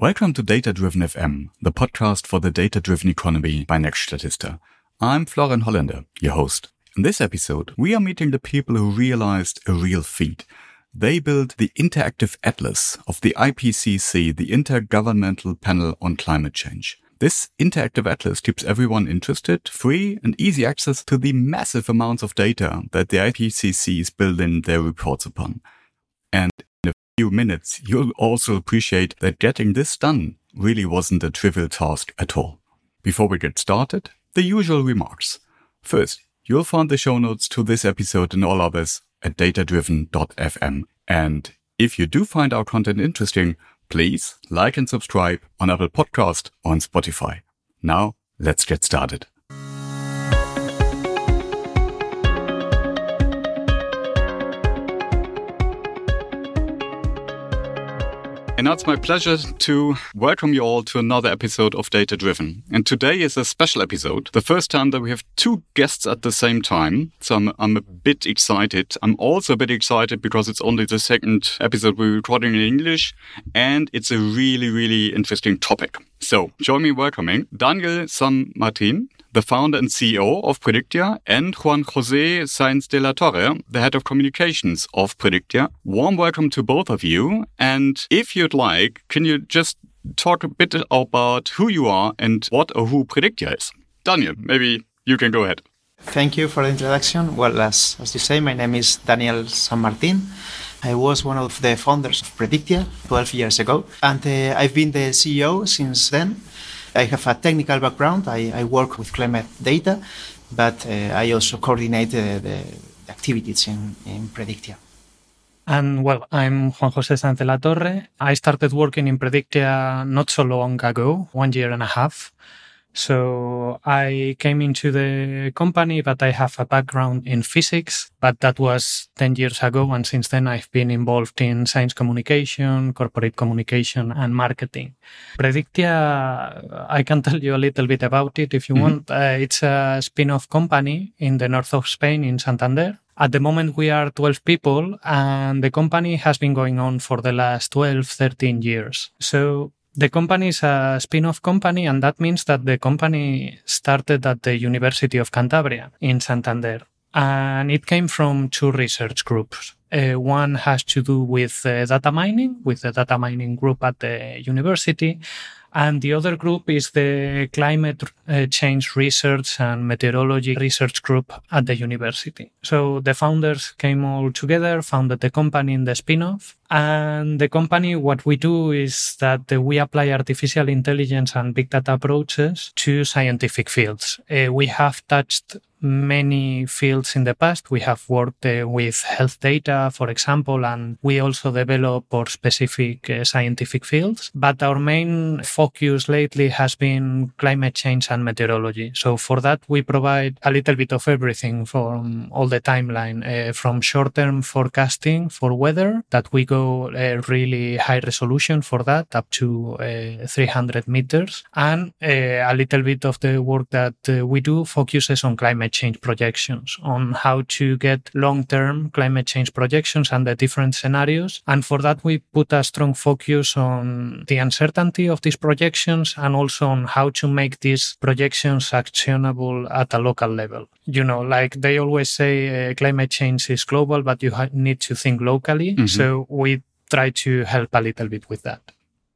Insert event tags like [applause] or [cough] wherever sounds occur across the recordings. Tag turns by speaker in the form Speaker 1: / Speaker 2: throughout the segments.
Speaker 1: Welcome to Data Driven FM, the podcast for the data driven economy by Next Statista. I'm Florian Holländer, your host. In this episode, we are meeting the people who realized a real feat. They built the interactive atlas of the IPCC, the Intergovernmental Panel on Climate Change. This interactive atlas keeps everyone interested, free and easy access to the massive amounts of data that the IPCC is building their reports upon. And few minutes, you'll also appreciate that getting this done really wasn't a trivial task at all. Before we get started, the usual remarks. First, you'll find the show notes to this episode and all others at datadriven.fm. And if you do find our content interesting, please like and subscribe on Apple Podcast on Spotify. Now, let's get started. And now it's my pleasure to welcome you all to another episode of Data Driven. And today is a special episode, the first time that we have two guests at the same time. So I'm, I'm a bit excited. I'm also a bit excited because it's only the second episode we're recording in English and it's a really, really interesting topic. So join me welcoming Daniel San Martin the founder and CEO of Predictia, and Juan Jose Sainz de la Torre, the head of communications of Predictia. Warm welcome to both of you. And if you'd like, can you just talk a bit about who you are and what or who Predictia is? Daniel, maybe you can go ahead.
Speaker 2: Thank you for the introduction. Well, as, as you say, my name is Daniel San Martin. I was one of the founders of Predictia 12 years ago, and uh, I've been the CEO since then. I have a technical background. I, I work with climate data, but uh, I also coordinate uh, the activities in, in Predictia.
Speaker 3: And well, I'm Juan Jose Sainz de la Torre. I started working in Predictia not so long ago, one year and a half. So I came into the company, but I have a background in physics, but that was 10 years ago. And since then, I've been involved in science communication, corporate communication, and marketing. Predictia, I can tell you a little bit about it if you mm-hmm. want. Uh, it's a spin off company in the north of Spain in Santander. At the moment, we are 12 people, and the company has been going on for the last 12, 13 years. So the company is a spin off company, and that means that the company started at the University of Cantabria in Santander. And it came from two research groups. Uh, one has to do with uh, data mining, with the data mining group at the university, and the other group is the climate uh, change research and meteorology research group at the university. So the founders came all together, founded the company in the spin-off. And the company, what we do is that we apply artificial intelligence and big data approaches to scientific fields. Uh, we have touched many fields in the past. We have worked uh, with health data, for example, and we also develop for specific uh, scientific fields. But our main focus lately has been climate change and meteorology. So for that, we provide a little bit of everything from all the timeline, uh, from short-term forecasting for weather that we go uh, really high resolution for that up to uh, 300 meters. And uh, a little bit of the work that we do focuses on climate climate change projections, on how to get long term climate change projections and the different scenarios. And for that, we put a strong focus on the uncertainty of these projections and also on how to make these projections actionable at a local level. You know, like they always say, uh, climate change is global, but you ha- need to think locally. Mm-hmm. So we try to help a little bit with that.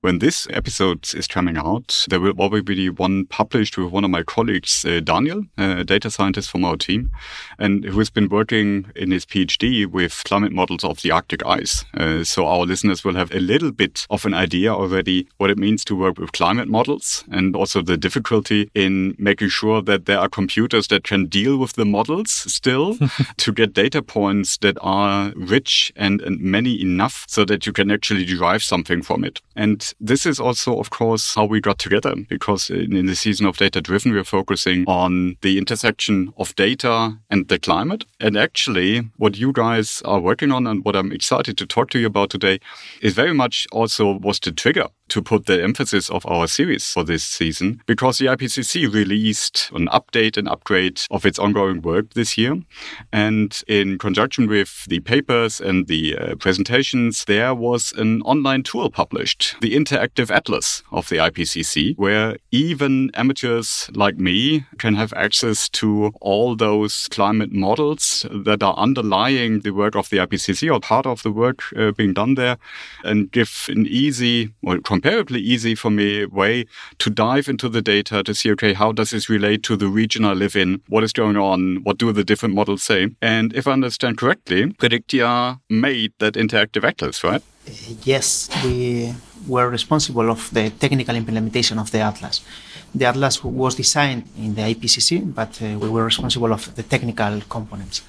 Speaker 1: When this episode is coming out, there will probably be one published with one of my colleagues, uh, Daniel, a data scientist from our team, and who has been working in his PhD with climate models of the Arctic ice. Uh, so our listeners will have a little bit of an idea already what it means to work with climate models and also the difficulty in making sure that there are computers that can deal with the models still [laughs] to get data points that are rich and, and many enough so that you can actually derive something from it. And this is also, of course, how we got together because in, in the season of Data Driven, we're focusing on the intersection of data and the climate. And actually, what you guys are working on and what I'm excited to talk to you about today is very much also was the trigger to put the emphasis of our series for this season because the IPCC released an update and upgrade of its ongoing work this year. And in conjunction with the papers and the uh, presentations, there was an online tool published, the Interactive Atlas of the IPCC, where even amateurs like me can have access to all those climate models that are underlying the work of the IPCC or part of the work uh, being done there and give an easy or comparably easy for me way to dive into the data to see, okay, how does this relate to the region I live in? What is going on? What do the different models say? And if I understand correctly, Predictia made that interactive atlas, right?
Speaker 2: Yes, we were responsible of the technical implementation of the atlas. The atlas was designed in the IPCC, but uh, we were responsible of the technical components.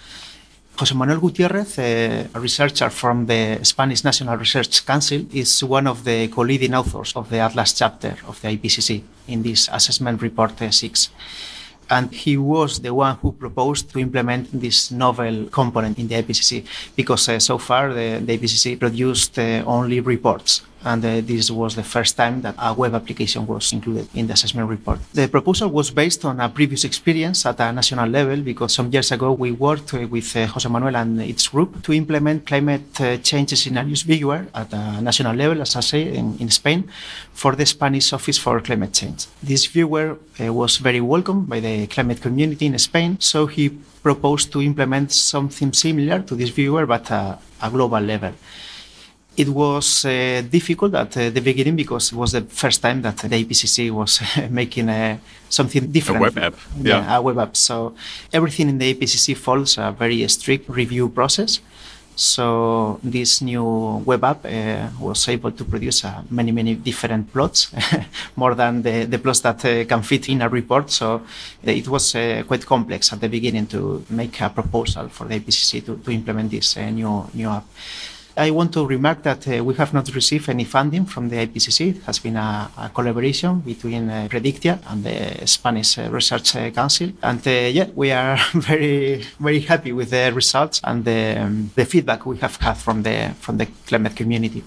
Speaker 2: José Manuel Gutiérrez, a researcher from the Spanish National Research Council, is one of the co-leading authors of the Atlas chapter of the IPCC in this assessment report uh, 6 and he was the one who proposed to implement this novel component in the IPCC because uh, so far the, the IPCC produced uh, only reports and uh, this was the first time that a web application was included in the assessment report. The proposal was based on a previous experience at a national level because some years ago we worked with uh, Jose Manuel and its group to implement climate uh, change scenarios viewer at a national level, as I say, in, in Spain for the Spanish Office for Climate Change. This viewer uh, was very welcomed by the climate community in Spain, so he proposed to implement something similar to this viewer but uh, a global level it was uh, difficult at uh, the beginning because it was the first time that the IPCC was making uh, something different.
Speaker 1: A web app. Yeah.
Speaker 2: yeah. a web app. So everything in the IPCC follows a very strict review process. So this new web app uh, was able to produce uh, many, many different plots, [laughs] more than the, the plots that uh, can fit in a report. So it was quite complex at the beginning to make a proposal for the IPCC to, to implement this new new app. I want to remark that uh, we have not received any funding from the IPCC. It has been a, a collaboration between uh, Predictia and the Spanish uh, Research uh, Council. And uh, yeah, we are [laughs] very, very happy with the results and the, um, the feedback we have had from the, from the climate community.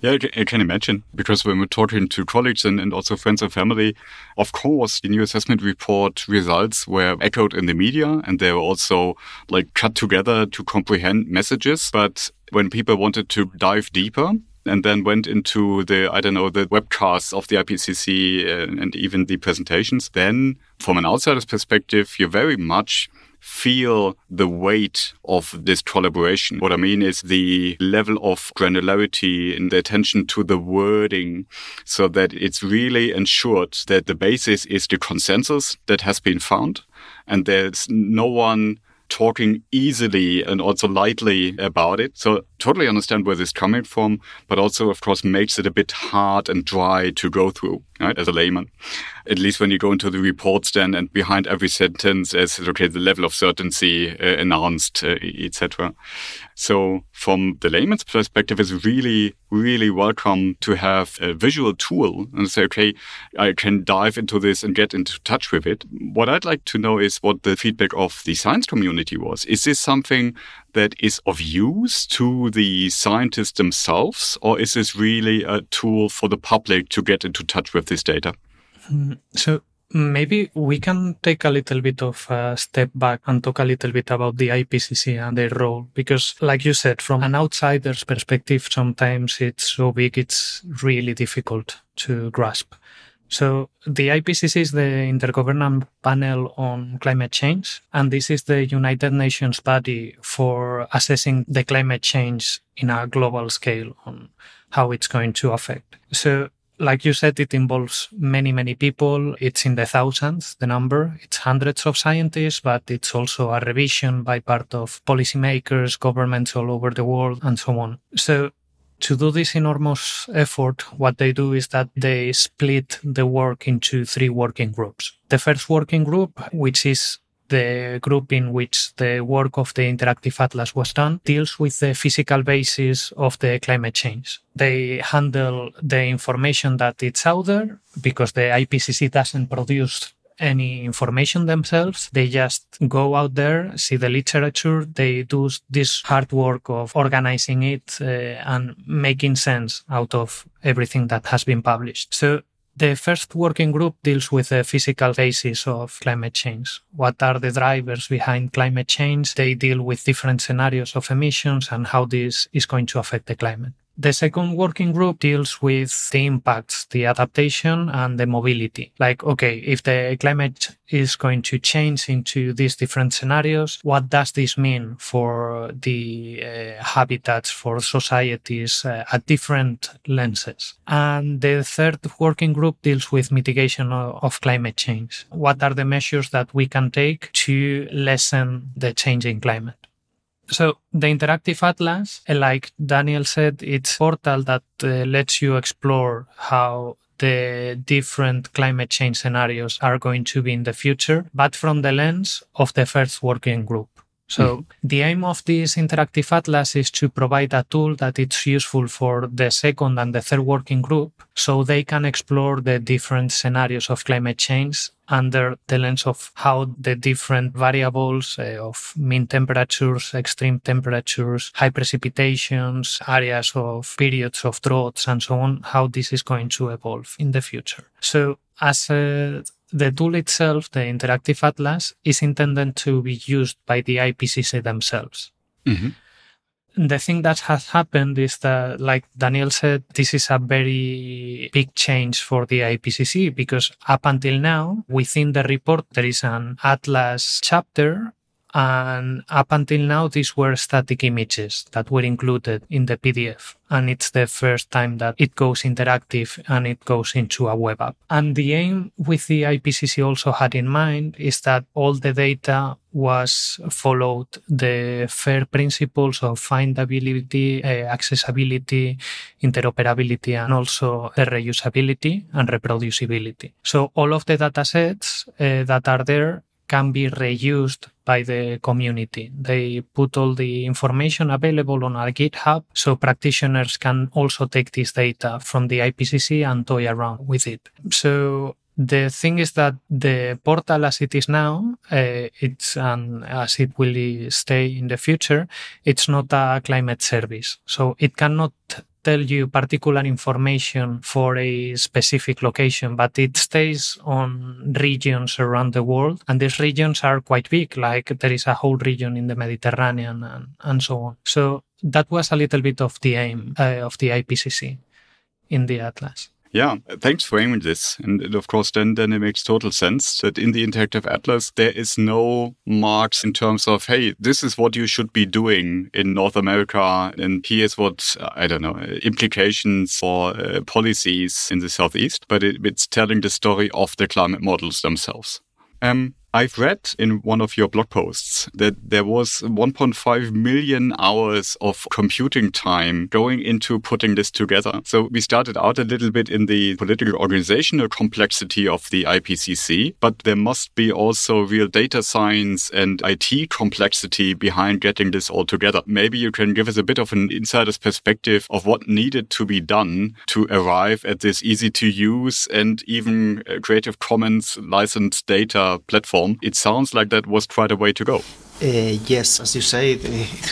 Speaker 1: Yeah, I can imagine because when we're talking to colleagues and, and also friends and family, of course, the new assessment report results were echoed in the media and they were also like cut together to comprehend messages. But when people wanted to dive deeper, and then went into the I don't know the webcasts of the IPCC and, uh, and even the presentations. Then, from an outsider's perspective, you're very much feel the weight of this collaboration. What I mean is the level of granularity and the attention to the wording so that it's really ensured that the basis is the consensus that has been found and there's no one talking easily and also lightly about it. So totally understand where this is coming from, but also, of course, makes it a bit hard and dry to go through, right, as a layman. At least when you go into the reports then and behind every sentence is okay the level of certainty uh, announced uh, etc so from the layman's perspective it's really really welcome to have a visual tool and say okay i can dive into this and get into touch with it. What i'd like to know is what the feedback of the science community was. Is this something that is of use to the scientists themselves or is this really a tool for the public to get into touch with this data mm,
Speaker 3: so maybe we can take a little bit of a step back and talk a little bit about the IPCC and their role. Because, like you said, from an outsider's perspective, sometimes it's so big, it's really difficult to grasp. So the IPCC is the Intergovernmental Panel on Climate Change, and this is the United Nations body for assessing the climate change in a global scale on how it's going to affect. So like you said, it involves many, many people. It's in the thousands, the number. It's hundreds of scientists, but it's also a revision by part of policymakers, governments all over the world, and so on. So to do this enormous effort, what they do is that they split the work into three working groups. The first working group, which is the group in which the work of the Interactive Atlas was done deals with the physical basis of the climate change. They handle the information that it's out there because the IPCC doesn't produce any information themselves. They just go out there, see the literature, they do this hard work of organizing it uh, and making sense out of everything that has been published. So the first working group deals with the physical basis of climate change. What are the drivers behind climate change? They deal with different scenarios of emissions and how this is going to affect the climate. The second working group deals with the impacts, the adaptation and the mobility. Like, okay, if the climate is going to change into these different scenarios, what does this mean for the uh, habitats, for societies uh, at different lenses? And the third working group deals with mitigation of, of climate change. What are the measures that we can take to lessen the changing climate? So the interactive atlas, like Daniel said, it's a portal that uh, lets you explore how the different climate change scenarios are going to be in the future, but from the lens of the first working group. So mm. the aim of this interactive atlas is to provide a tool that it's useful for the second and the third working group so they can explore the different scenarios of climate change under the lens of how the different variables uh, of mean temperatures, extreme temperatures, high precipitations, areas of periods of droughts and so on, how this is going to evolve in the future. So as a the tool itself, the interactive atlas, is intended to be used by the IPCC themselves. Mm-hmm. The thing that has happened is that, like Daniel said, this is a very big change for the IPCC because up until now, within the report, there is an atlas chapter and up until now, these were static images that were included in the PDF. And it's the first time that it goes interactive and it goes into a web app. And the aim with the IPCC also had in mind is that all the data was followed the FAIR principles of findability, uh, accessibility, interoperability, and also the reusability and reproducibility. So all of the data sets uh, that are there can be reused by the community. They put all the information available on our GitHub so practitioners can also take this data from the IPCC and toy around with it. So the thing is that the portal as it is now, uh, it's and as it will stay in the future, it's not a climate service. So it cannot tell you particular information for a specific location, but it stays on regions around the world. And these regions are quite big, like there is a whole region in the Mediterranean and, and so on. So that was a little bit of the aim uh, of the IPCC in the Atlas.
Speaker 1: Yeah, thanks for aiming this. And of course, then, then it makes total sense that in the Interactive Atlas, there is no marks in terms of, hey, this is what you should be doing in North America. And here's what, I don't know, implications for uh, policies in the Southeast. But it, it's telling the story of the climate models themselves. Um, I've read in one of your blog posts that there was 1.5 million hours of computing time going into putting this together. So we started out a little bit in the political organizational complexity of the IPCC, but there must be also real data science and IT complexity behind getting this all together. Maybe you can give us a bit of an insider's perspective of what needed to be done to arrive at this easy to use and even uh, Creative Commons licensed data platform it sounds like that was quite a way to go.
Speaker 2: Uh, yes, as you say, it,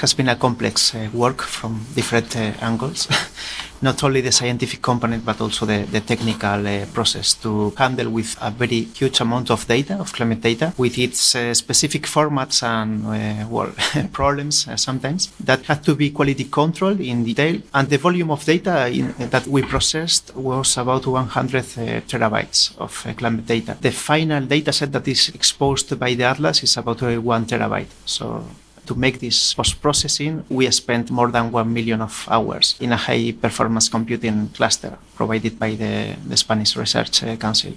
Speaker 2: has been a complex uh, work from different uh, angles. [laughs] Not only the scientific component, but also the, the technical uh, process to handle with a very huge amount of data, of climate data, with its uh, specific formats and uh, well, [laughs] problems sometimes that had to be quality controlled in detail. And the volume of data in, that we processed was about 100 terabytes of climate data. The final data set that is exposed by the Atlas is about one terabyte. So to make this post-processing, we spent more than 1 million of hours in a high-performance computing cluster provided by the, the Spanish Research Council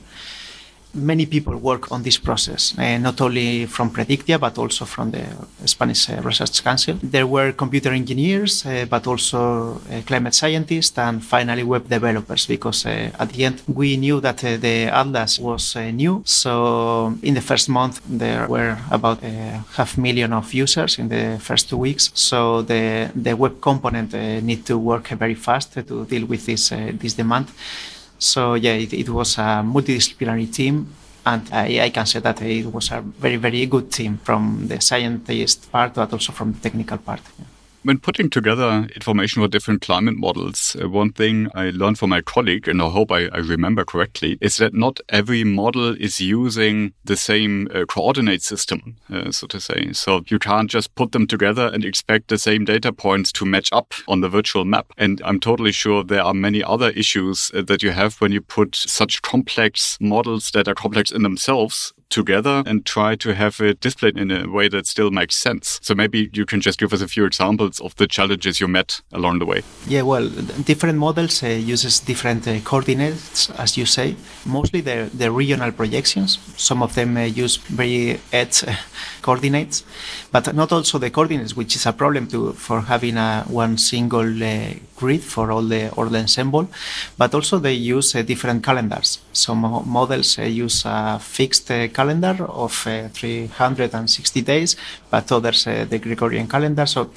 Speaker 2: many people work on this process, uh, not only from Predictia, but also from the Spanish uh, Research Council. There were computer engineers, uh, but also uh, climate scientists, and finally web developers, because uh, at the end we knew that uh, the Atlas was new. So in the first month, there were about half million of users in the first two weeks. So the, the web component need to work very fast to deal with this, this demand. So yeah, it, it was a multidisciplinary team And I, I can say that it was a very, very good team from the scientist part, but also from the technical part. Yeah.
Speaker 1: When putting together information for different climate models, uh, one thing I learned from my colleague, and I hope I, I, remember correctly, is that not every model is using the same uh, coordinate system, uh, so to say. So you can't just put them together and expect the same data points to match up on the virtual map. And I'm totally sure there are many other issues uh, that you have when you put such complex models that are complex in themselves together and try to have it displayed in a way that still makes sense. So maybe you can just give us a few examples of the challenges you met along the way.
Speaker 2: Yeah, well, different models uh, uses different uh, coordinates, as you say. Mostly the the regional projections. Some of them uh, use very edge uh, [laughs] coordinates, but not also the coordinates, which is a problem to for having a one single uh, grid for all the all the ensemble. But also they use uh, different calendars. Some models uh, use a fixed uh, calendar of uh, 360 days, but others the Gregorian calendar. So,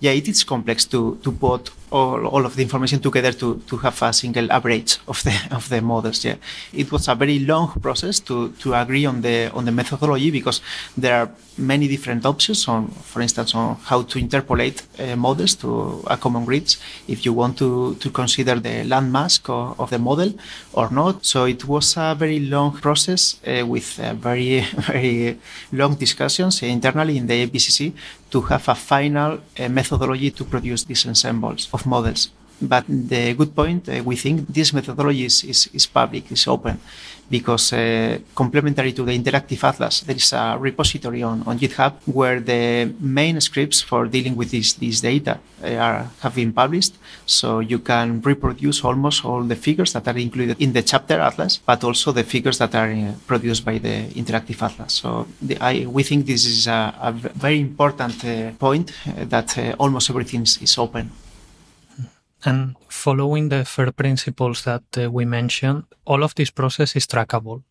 Speaker 2: yeah, it is complex to to put all, all of the information together to, to have a single average of the [laughs] of the models. Yeah, it was a very long process to, to agree on the on the methodology because there are many different options on, for instance, on how to interpolate uh, models to a common grid If you want to to consider the landmass of, of the model or not. So it was a very long process uh, with uh, very [laughs] very long discussions internally in the IPCC to have a final uh, methodology to produce these ensembles of models. But the good point, uh, we think this methodology is, is, is public, is open, because uh, complementary to the Interactive Atlas, there is a repository on, on GitHub where the main scripts for dealing with this, this data uh, are, have been published. So you can reproduce almost all the figures that are included in the chapter Atlas, but also the figures that are uh, produced by the Interactive Atlas. So the, I, we think this is a, a very important uh, point uh, that almost everything is, is open.
Speaker 3: And following the FAIR principles that uh, we mentioned, all of this process is trackable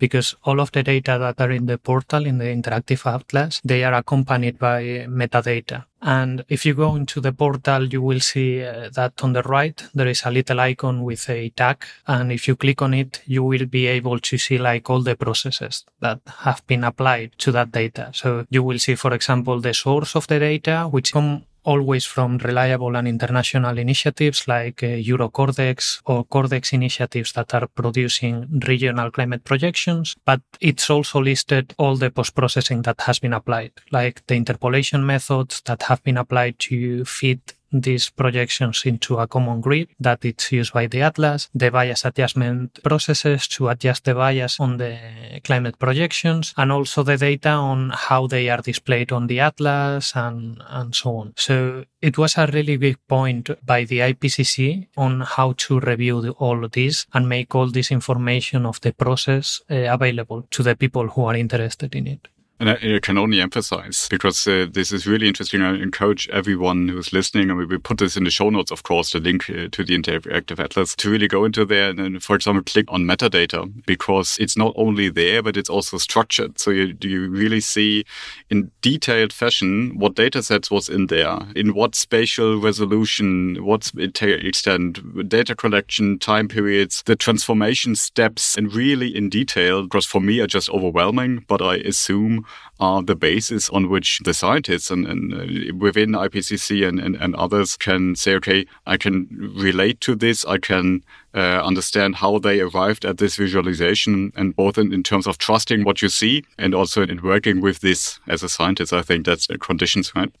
Speaker 3: because all of the data that are in the portal in the interactive atlas they are accompanied by metadata. And if you go into the portal you will see uh, that on the right there is a little icon with a tag. And if you click on it you will be able to see like all the processes that have been applied to that data. So you will see for example the source of the data which come always from reliable and international initiatives like uh, Eurocordex or Cordex initiatives that are producing regional climate projections, but it's also listed all the post-processing that has been applied, like the interpolation methods that have been applied to fit these projections into a common grid that it's used by the atlas, the bias adjustment processes to adjust the bias on the climate projections, and also the data on how they are displayed on the atlas and, and so on. So it was a really big point by the IPCC on how to review the, all of this and make all this information of the process uh, available to the people who are interested in it.
Speaker 1: And I, I, can only emphasize because uh, this is really interesting. I encourage everyone who's listening, and we put this in the show notes, of course, the link uh, to the Interactive Atlas to really go into there and, and, for example, click on metadata because it's not only there, but it's also structured. So you, you really see in detailed fashion what data sets was in there, in what spatial resolution, what extent, data collection, time periods, the transformation steps, and really in detail. Because for me, are just overwhelming, but I assume are the basis on which the scientists and, and uh, within IPCC and, and, and, others can say, okay, I can relate to this. I can uh, understand how they arrived at this visualization and both in, in, terms of trusting what you see and also in working with this as a scientist. I think that's the conditions, right?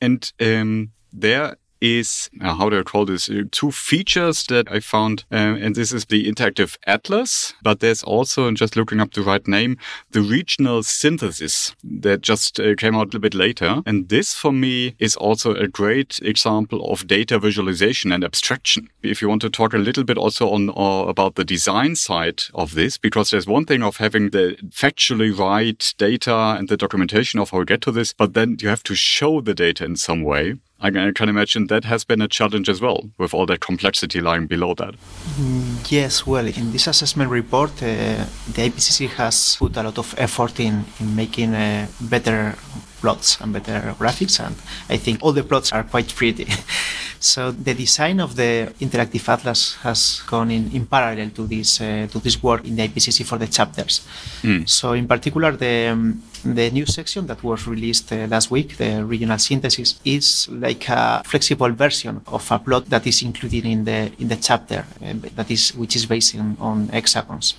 Speaker 1: And um, there is uh, how do I call this? Uh, two features that I found, uh, and this is the interactive atlas, but there's also, and just looking up the right name, the regional synthesis that just uh, came out a little bit later. And this for me is also a great example of data visualization and abstraction. If you want to talk a little bit also on uh, about the design side of this, because there's one thing of having the factually right data and the documentation of how we get to this, but then you have to show the data in some way. I can imagine that has been a challenge as well, with all that complexity lying below that.
Speaker 2: Mm, yes, well, in this assessment report, uh, the IPCC has put a lot of effort in, in making a better plots and better graphics. And I think all the plots are quite pretty. [laughs] so the design of the interactive atlas has gone in, in parallel to this uh, to this work in the IPCC for the chapters. Mm. So in particular, the um, the new section that was released uh, last week, the regional synthesis, is like a flexible version of a plot that is included in the in the chapter uh, that is which is based on, on hexagons.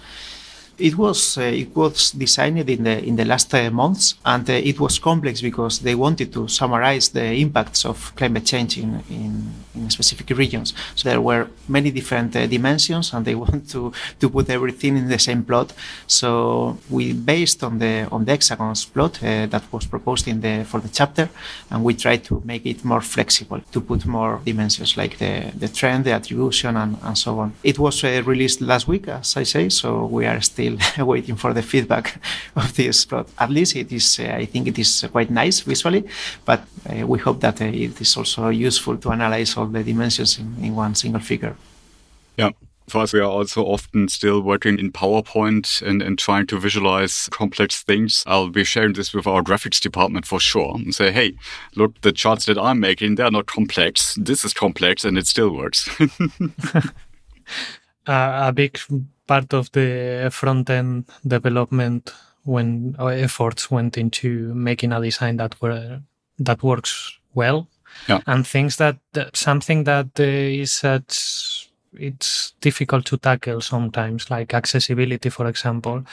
Speaker 2: It was uh, it was designed in the in the last uh, months, and uh, it was complex because they wanted to summarize the impacts of climate change in, in, in specific regions. So there were many different dimensions, and they [laughs] want to to put everything in the same plot. So we based on the on the hexagons plot that was proposed in the for the chapter, and we tried to make it more flexible to put more dimensions like the the trend, the attribution, and, and so on. It was released last week, as I say. So we are still still [laughs] waiting for the feedback of this. But at least it is, uh, I think it is quite nice visually, but uh, we hope that uh, it is also useful to analyze all the dimensions in, in one single figure.
Speaker 1: Yeah. For us, we are also often still working in PowerPoint and, and trying to visualize complex things. I'll be sharing this with our graphics department for sure and say, hey, look, the charts that I'm making, they're not complex. This is complex and it still works. [laughs] [laughs]
Speaker 3: uh, a big part of the front end development when our efforts went into making a design that were that works well yeah. and things that, that something that uh, is such it's difficult to tackle sometimes like accessibility for example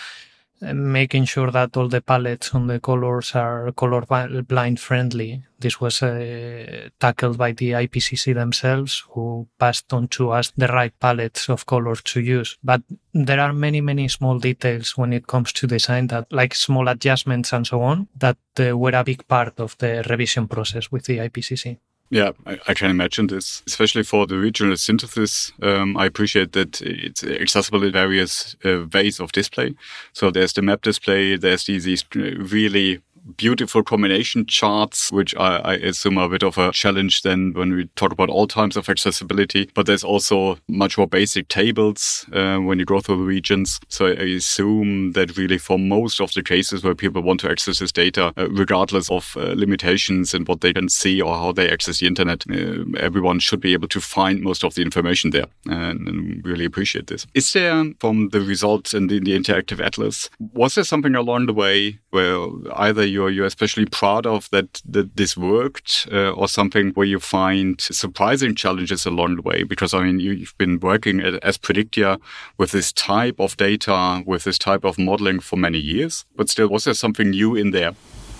Speaker 3: making sure that all the palettes on the colors are color blind friendly. This was uh, tackled by the IPCC themselves, who passed on to us the right palettes of colors to use. But there are many, many small details when it comes to design that, like small adjustments and so on, that uh, were a big part of the revision process with the IPCC.
Speaker 1: Yeah, I, I, can imagine this, especially for the regional synthesis. Um, I appreciate that it's accessible in various uh, ways of display. So there's the map display, there's these, these really beautiful combination charts, which I, I, assume are a bit of a challenge then when we talk about all types of accessibility. But there's also much more basic tables uh, when you go through the regions. So I assume that really for most of the cases where people want to access this data, uh, regardless of uh, limitations and what they can see or how they access the internet, uh, everyone should be able to find most of the information there and, and really appreciate this. Is there, from the results in the, in the interactive atlas, was there something along the way where either you're you're especially proud of that that this worked, uh, or something where you find surprising challenges along the way? Because I mean, you've been working at, as Predictia with this type of data, with this type of modeling for many years, but still, was there something new in there?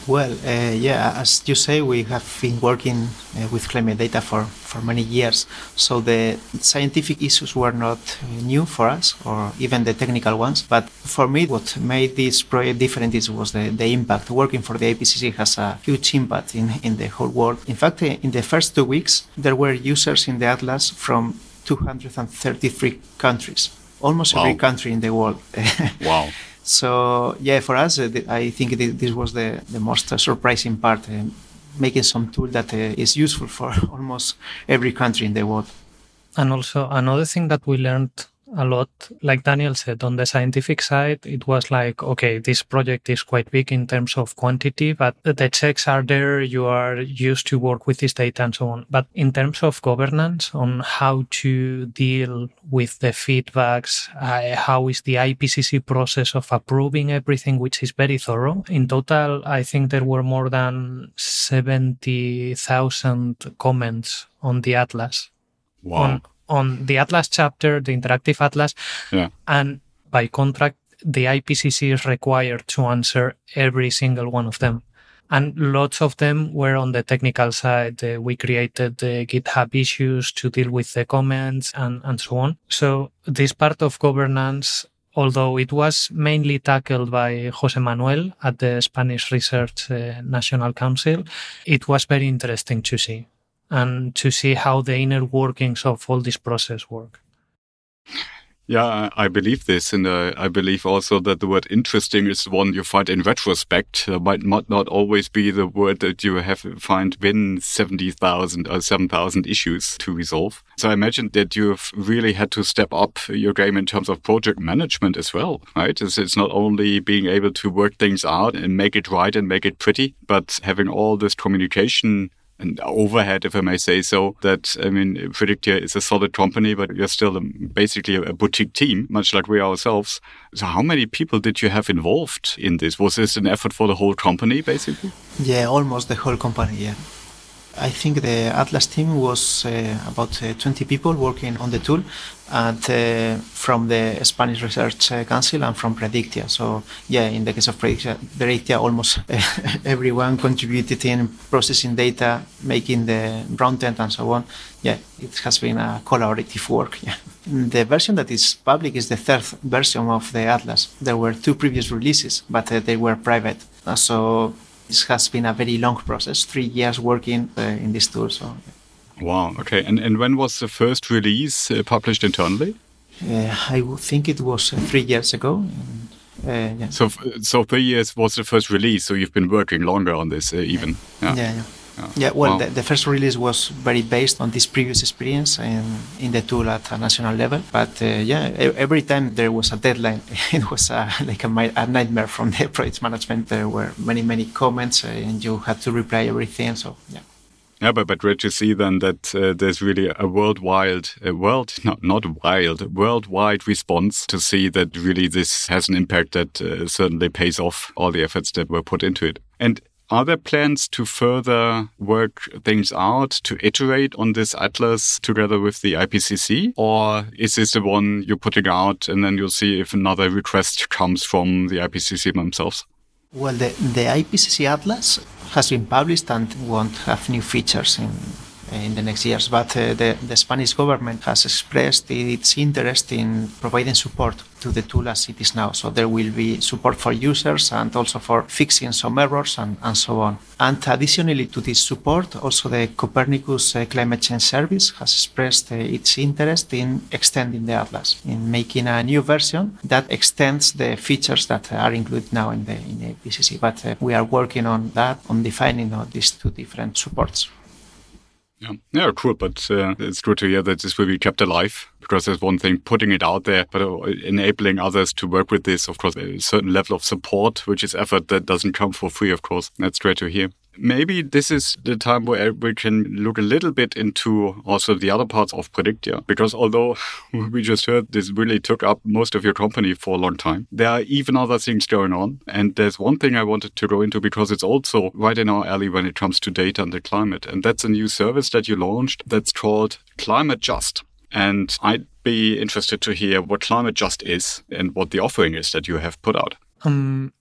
Speaker 2: Well, uh, yeah, as you say, we have been working uh, with climate data for, for many years. So the scientific issues were not uh, new for us, or even the technical ones. But for me, what made this project different is was the, the impact. Working for the IPCC has a huge impact in, in the whole world. In fact, uh, in the first two weeks, there were users in the Atlas from 233 countries, almost wow. every country in the world. [laughs]
Speaker 1: wow.
Speaker 2: So yeah, for us, uh, I think this was the, the most uh, surprising part, uh, making some tool that is useful for [laughs] almost every country in the world.
Speaker 3: And also another thing that we learned a lot. Like Daniel said, on the scientific side, it was like, okay, this project is quite big in terms of quantity, but the checks are there. You are used to work with this data and so on. But in terms of governance on how to deal with the feedbacks, uh, how is the IPCC process of approving everything, which is very thorough. In total, I think there were more than 70,000 comments on the Atlas.
Speaker 1: Wow.
Speaker 3: On, on the Atlas chapter, the interactive Atlas, yeah. and by contract, the IPCC is required to answer every single one of them. And lots of them were on the technical side. Uh, we created the GitHub issues to deal with the comments and, and so on. So this part of governance, although it was mainly tackled by Jose Manuel at the Spanish Research uh, National Council, it was very interesting to see and to see how the inner workings of all this process work.
Speaker 1: Yeah, I believe this, and uh, I believe also that the word "interesting" is one you find in retrospect. Uh, might, might not always be the word that you have find win seventy thousand or seven thousand issues to resolve. So I imagine that you've really had to step up your game in terms of project management as well, right? It's, it's not only being able to work things out and make it right and make it pretty, but having all this communication and overhead, if I may say so, that, I mean, Predictia is a solid company, but you're still basically a boutique team, much like we ourselves. So how many people did you have involved in this? Was this an effort for the whole company, basically?
Speaker 2: Yeah, almost the whole company, yeah. I think the Atlas team was uh, about uh, 20 people working on the tool, and uh, from the Spanish Research Council and from Predictia. So yeah, in the case of Predictia, Predictia almost [laughs] everyone contributed in processing data, making the content, and so on. Yeah, it has been a collaborative work. Yeah. The version that is public is the third version of the Atlas. There were two previous releases, but uh, they were private. so this has been a very long process, three years working uh, in this tool. So.
Speaker 1: Wow. Okay. And and when was the first release uh, published internally?
Speaker 2: Uh, I think it was uh, three years ago. Uh, yeah.
Speaker 1: So so three years was the first release. So you've been working longer on this, uh, even.
Speaker 2: Yeah. yeah. yeah. Yeah, well, wow. the, the, first release was very based on this previous experience in, in the tool at a national level. But uh, yeah, every time there was a deadline, [laughs] it was uh, like a, a, nightmare from the project management. There were many, many comments, uh, and you had to reply everything. So yeah.
Speaker 1: Yeah, but, but great to see then that uh, there's really a worldwide, a world, [laughs] not, not wild, worldwide response to see that really this has an impact that uh, certainly pays off all the efforts that were put into it. And are there plans to further work things out, to iterate on this atlas together with the IPCC? Or is this the one you're putting out and then you'll see if another request comes from the IPCC themselves?
Speaker 2: Well, the, the IPCC atlas has been published and won't have new features in in the next years. But uh, the, the Spanish government has expressed its interest in providing support to the tool as it is now. So there will be support for users and also for fixing some errors and, and so on. And additionally to this support, also the Copernicus uh, Climate Change Service has expressed uh, its interest in extending the Atlas, in making a new version that extends the features that are included now in the, in the IPCC. But uh, we are working on that, on defining uh, these two different supports.
Speaker 1: Yeah, yeah, cool. But uh, it's good to hear that this will be kept alive because there's one thing putting it out there, but uh, enabling others to work with this. Of course, a certain level of support, which is effort that doesn't come for free. Of course, that's great to hear. Maybe this is the time where we can look a little bit into also the other parts of Predictia, because although [laughs] we just heard this really took up most of your company for a long time, there are even other things going on. And there's one thing I wanted to go into because it's also right in our alley when it comes to data and the climate. And that's a new service that you launched that's called Climate Just. And I'd be interested to hear what Climate Just is and what the offering is that you have put out.
Speaker 3: Um,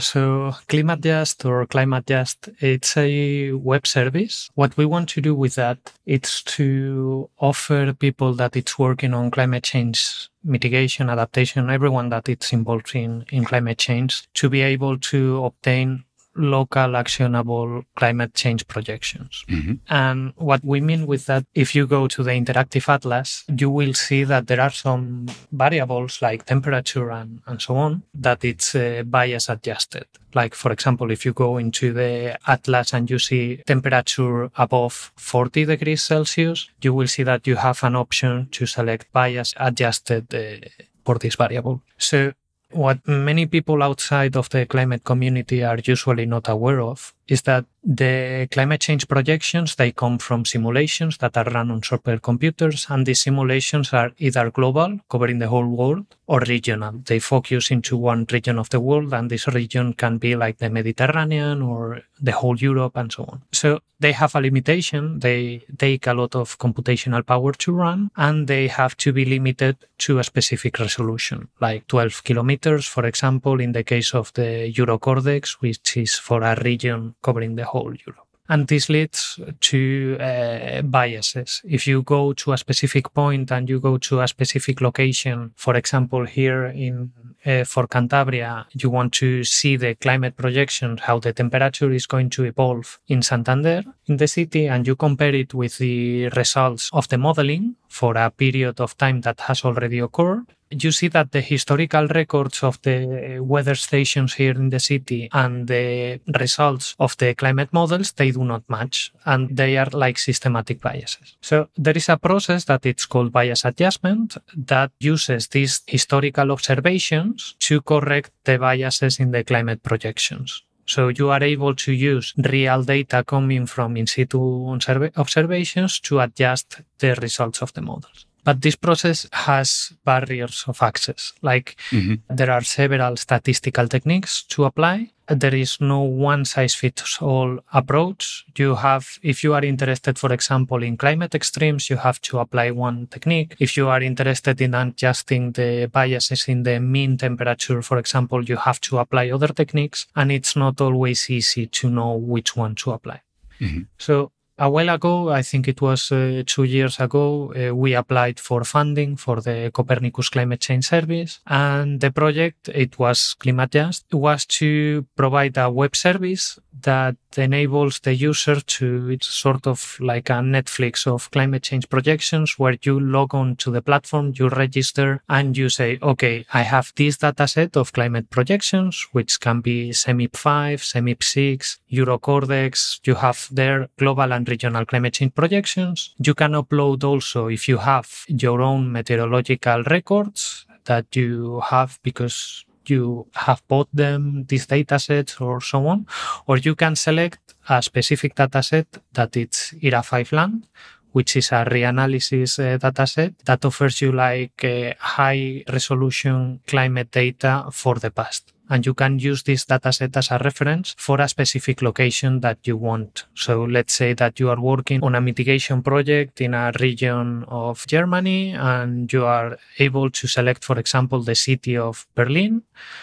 Speaker 3: so Climate Just or Climate Just, it's a web service. What we want to do with that, it's to offer people that it's working on climate change mitigation, adaptation, everyone that it's involved in, in climate change to be able to obtain local actionable climate change projections. Mm-hmm. And what we mean with that, if you go to the interactive atlas, you will see that there are some variables like temperature and, and so on that it's uh, bias adjusted. Like, for example, if you go into the atlas and you see temperature above 40 degrees Celsius, you will see that you have an option to select bias adjusted uh, for this variable. So what many people outside of the climate community are usually not aware of is that the climate change projections they come from simulations that are run on supercomputers and these simulations are either global covering the whole world or regional. They focus into one region of the world and this region can be like the mediterranean or the whole europe and so on. So they have a limitation. They take a lot of computational power to run and they have to be limited to a specific resolution like 12 kilometers for example in the case of the eurocordex which is for a region covering the whole Europe. And this leads to uh, biases. If you go to a specific point and you go to a specific location, for example, here in uh, for Cantabria, you want to see the climate projection, how the temperature is going to evolve in Santander, in the city, and you compare it with the results of the modeling for a period of time that has already occurred, you see that the historical records of the uh, weather stations here in the city and the results of the climate models, they do not match and they are like systematic biases. So there is a process that it's called bias adjustment that uses these historical observations to correct the biases in the climate projections. So you are able to use real data coming from in situ observations to adjust the results of the models. But this process has barriers of access. Like mm-hmm. there are several statistical techniques to apply. There is no one size fits all approach. You have, if you are interested, for example, in climate extremes, you have to apply one technique. If you are interested in adjusting the biases in the mean temperature, for example, you have to apply other techniques. And it's not always easy to know which one to apply. Mm-hmm. So a while ago, I think it was uh, two years ago, uh, we applied for funding for the Copernicus Climate Change Service. And the project, it was ClimateJust, was to provide a web service that enables the user to, it's sort of like a Netflix of climate change projections where you log on to the platform, you register and you say, okay, I have this data set of climate projections, which can be CMIP 5, CMIP 6, Eurocordex. You have there global and regional climate change projections. You can upload also if you have your own meteorological records that you have because you have bought them, these datasets or so on, or you can select a specific dataset that it's ERA5 land, which is a reanalysis uh, dataset that offers you like uh, high resolution climate data for the past and you can use this dataset as a reference for a specific location that you want. So let's say that you are working on a mitigation project in a region of Germany and you are able to select, for example, the city of Berlin.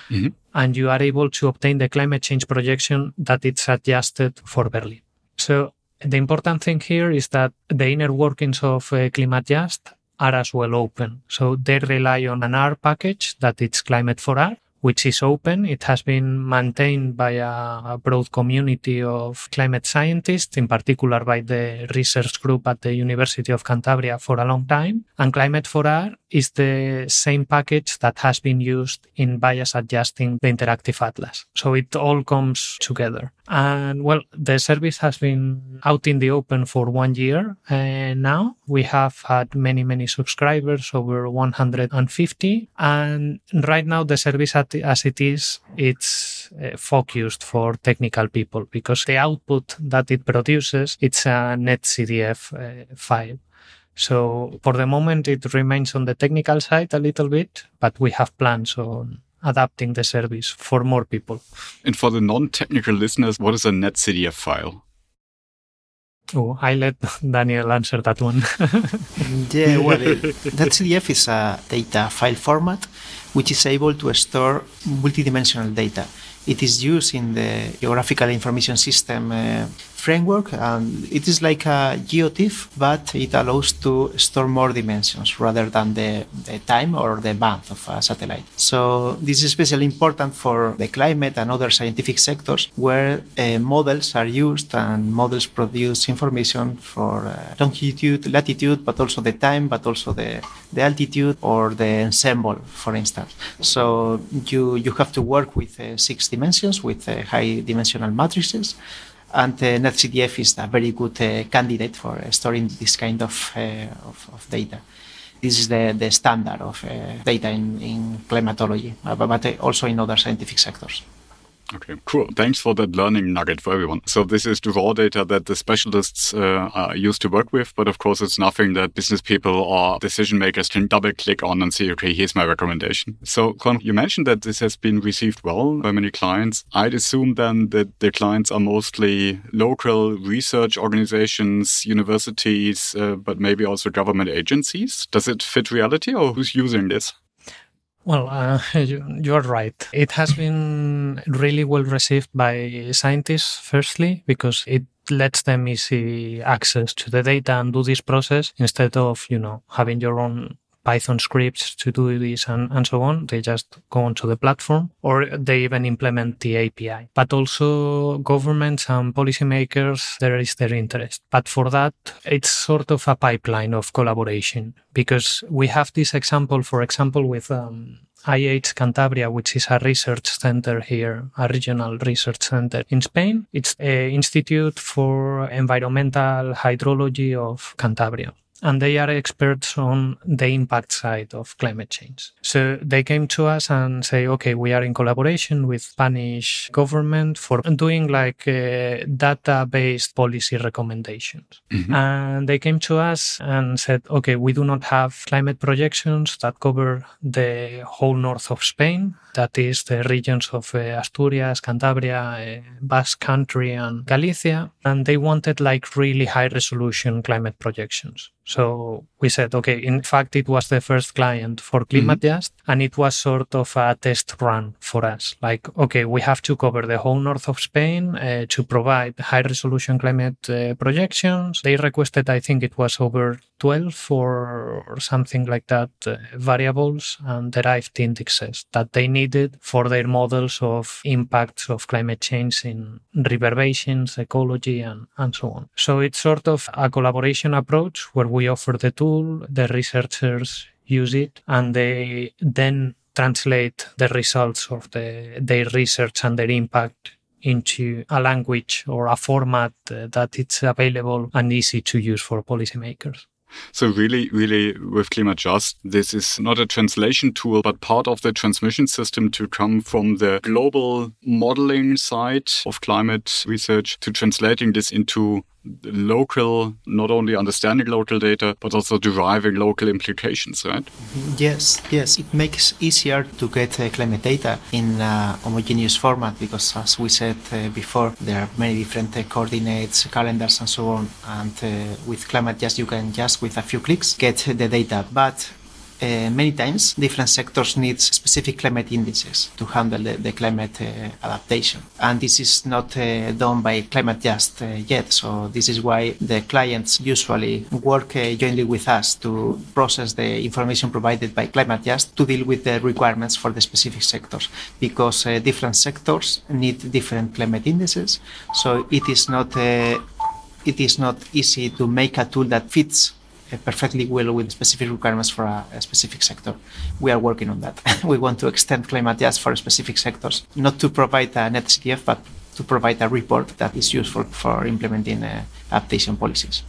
Speaker 3: Mm-hmm. And you are able to obtain the climate change projection that it's adjusted for Berlin. So the important thing here is that the inner workings of uh, Climadjust are as well open. So they rely on an R package that it's climate4R which is open. It has been maintained by a, broad community of climate scientists, in particular by the research group at the University of Cantabria for a long time. And climate4R is the same package that has been used in bias adjusting the interactive atlas. So it all comes together. And well, the service has been out in the open for one year and now. We have had many, many subscribers, over 150. And right now the service as it is, it's uh, focused for technical people because the output that it produces, it's a netcdf uh, file. So for the moment, it remains on the technical side a little bit, but we have plans on adapting the service for more people.
Speaker 1: And for the non-technical listeners, what is a netcdf file?
Speaker 3: Oh, I let [laughs] Daniel answer that one. [laughs]
Speaker 2: yeah, well, netcdf is a data file format which is able to store multidimensional data. It is used in the Geographical Information System uh, framework and it is like a GeoTIFF but it allows to store more dimensions rather than the, the time or the band of a satellite. So this is especially important for the climate and other scientific sectors where uh, models are used and models produce information for uh, longitude, latitude, but also the time, but also the, the altitude or the ensemble, for instance. So you, you have to work with uh, six dimensions with uh, high dimensional matrices and uh, NetCDF is a very good uh, candidate for uh, storing this kind of, of, of, data. This is the, the standard of data in, in climatology, but also in other scientific sectors.
Speaker 1: Okay, cool. Thanks for that learning nugget for everyone. So this is the raw data that the specialists uh, used to work with, but of course it's nothing that business people or decision makers can double click on and say, okay, here's my recommendation. So Con, you mentioned that this has been received well by many clients. I'd assume then that the clients are mostly local research organizations, universities, uh, but maybe also government agencies. Does it fit reality or who's using this?
Speaker 3: Well, uh, [laughs] you, you, are right. It has been really well received by scientists, firstly, because it lets them easy access to the data and do this process instead of, you know, having your own Python scripts to do this and, and so on. They just go onto the platform or they even implement the API. But also governments and policymakers, there is their interest. But for that, it's sort of a pipeline of collaboration because we have this example, for example, with um, IH Cantabria, which is a research center here, a regional research center in Spain. It's an Institute for Environmental Hydrology of Cantabria and they are experts on the impact side of climate change. So they came to us and say, okay, we are in collaboration with Spanish government for doing like uh, data-based policy recommendations. Mm-hmm. And they came to us and said, okay, we do not have climate projections that cover the whole north of Spain. That is the regions of uh, Asturias, Cantabria, uh, Basque Country, and Galicia. And they wanted like really high resolution climate projections. So we said, okay, in fact, it was the first client for Climadjust, mm-hmm. and it was sort of a test run for us. Like, okay, we have to cover the whole north of Spain uh, to provide high resolution climate uh, projections. They requested, I think it was over 12 or, or something like that, uh, variables and derived indexes that they needed for their models of impacts of climate change in river basins, ecology, and, and so on. So it's sort of a collaboration approach where we offer the tool tool, the researchers use it, and they then translate the results of the, their research and their impact into a language or a format uh, that it's available and easy to use for policymakers.
Speaker 1: So really, really with Climadjust, this is not a translation tool, but part of the transmission system to come from the global modeling side of climate research to translating this into local, not only understanding local data, but also deriving local implications, right?
Speaker 2: Yes, yes. It makes easier to get uh, climate data in a homogeneous format because, as we said uh, before, there are many different uh, coordinates, calendars, and so on. And uh, with Climadjust, you can just with a few clicks get the data. But uh, many times different sectors need specific climate indices to handle the, the climate uh, adaptation. And this is not uh, done by Climadjust uh, yet. So this is why the clients usually work uh, jointly with us to process the information provided by Climadjust to deal with the requirements for the specific sectors. Because uh, different sectors need different climate indices so it is not it is not easy to make a tool that fits perfectly well with specific requirements for a, a, specific sector. We are working on that. [laughs] we want to extend climate Climadjust for specific sectors, not to provide a net CDF, but to provide a report that is useful for implementing uh, adaptation policies.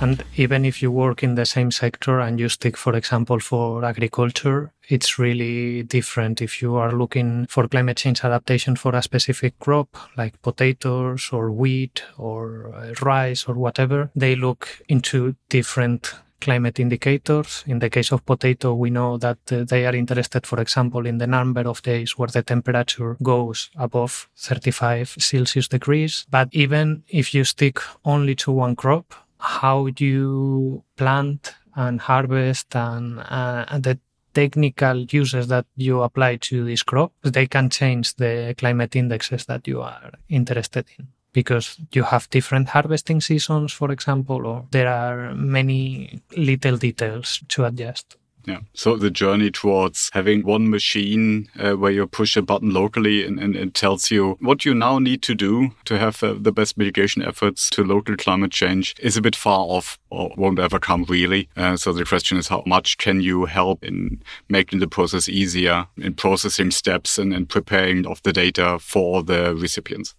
Speaker 3: And even if you work in the same sector and you stick, for example, for agriculture, it's really different if you are looking for climate change adaptation for a specific crop like potatoes or wheat or uh, rice or whatever. They look into different climate indicators. In the case of potato, we know that uh, they are interested, for example, in the number of days where the temperature goes above 35 Celsius degrees. But even if you stick only to one crop, how you plant and harvest and uh, the technical uses that you apply to this crop, they can change the climate indexes that you are interested in because you have different harvesting seasons, for example, or there are many little details to adjust.
Speaker 1: Yeah. So the journey towards having one machine uh, where you push a button locally and, and, it tells you what you now need to do to have uh, the best mitigation efforts to local climate change is a bit far off or won't ever come really. Uh, so the question is how much can you help in making the process easier in processing steps and, and preparing of the data for the recipients?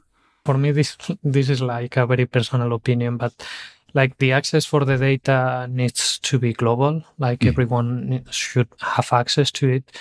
Speaker 3: For me, this this is like a very personal opinion, but like the access for the data needs to be global like mm. everyone should have access to it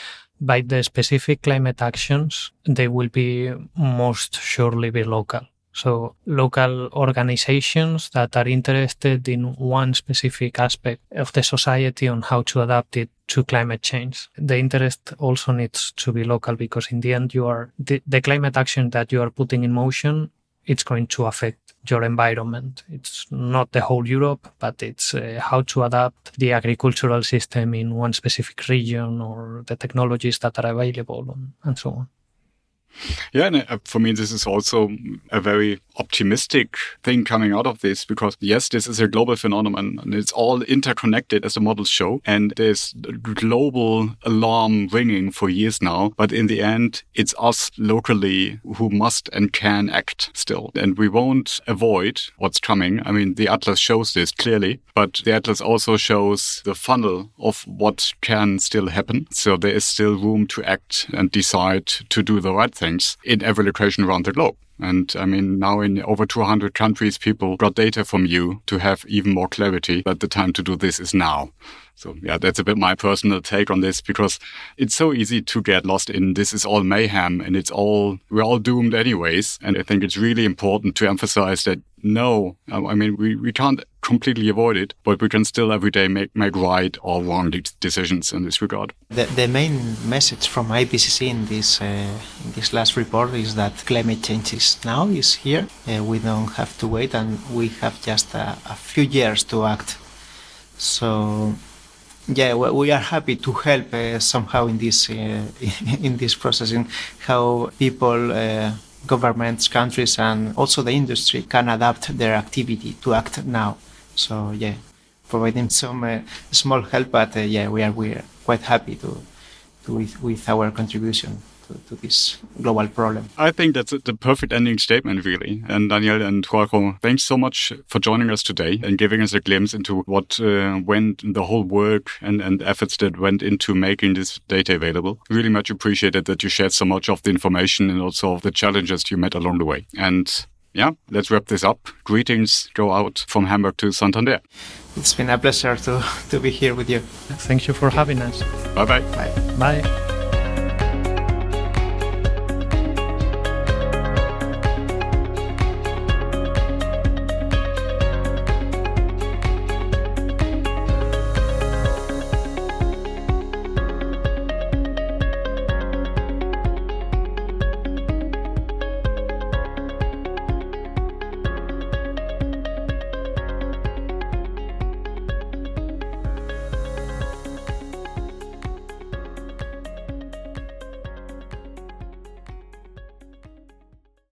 Speaker 3: by the specific climate actions they will be most surely be local so local organizations that are interested in one specific aspect of the society on how to adapt it to climate change. The interest also needs to be local because in the end you are the, the climate action that you are putting in motion it's going to affect your environment. It's not the whole Europe, but it's uh, how to adapt the agricultural system in one specific region or the technologies that are available and, and so on.
Speaker 1: Yeah, and uh, for me, this is also a very optimistic thing coming out of this because yes, this is a global phenomenon and it's all interconnected as the models show. And there's global alarm ringing for years now. But in the end, it's us locally who must and can act still. And we won't avoid what's coming. I mean, the Atlas shows this clearly, but the Atlas also shows the funnel of what can still happen. So there is still room to act and decide to do the right things in every location around the globe. And I mean, now in over 200 countries, people got data from you to have even more clarity that the time to do this is now. So yeah, that's a bit my personal take on this because it's so easy to get lost in this is all mayhem and it's all, we're all doomed anyways. And I think it's really important to emphasize that no, I mean, we, we can't completely avoid it, but we can still every day make, make right or wrong decisions in this regard.
Speaker 2: The, the main message from IPCC in this, uh, in this last report is that climate change is now, is here. Uh, we don't have to wait and we have just a, a few years to act. So yeah, we are happy to help uh, somehow in this uh, [laughs] in this process in how people, uh, governments, countries, and also the industry can adapt their activity to act now. So yeah, providing some uh, small help, but uh, yeah, we are we are quite happy to, to with, with our contribution to, to this global problem.
Speaker 1: I think that's the perfect ending statement, really. And Daniel and Joaquin, thanks so much for joining us today and giving us a glimpse into what uh, went, the whole work and, and efforts that went into making this data available. Really much appreciated that you shared so much of the information and also of the challenges you met along the way. And yeah, let's wrap this up. Greetings go out from Hamburg to Santander.
Speaker 2: It's been a pleasure to, to be here with you.
Speaker 3: Thank you for having us.
Speaker 1: Bye-bye.
Speaker 2: Bye.
Speaker 3: Bye.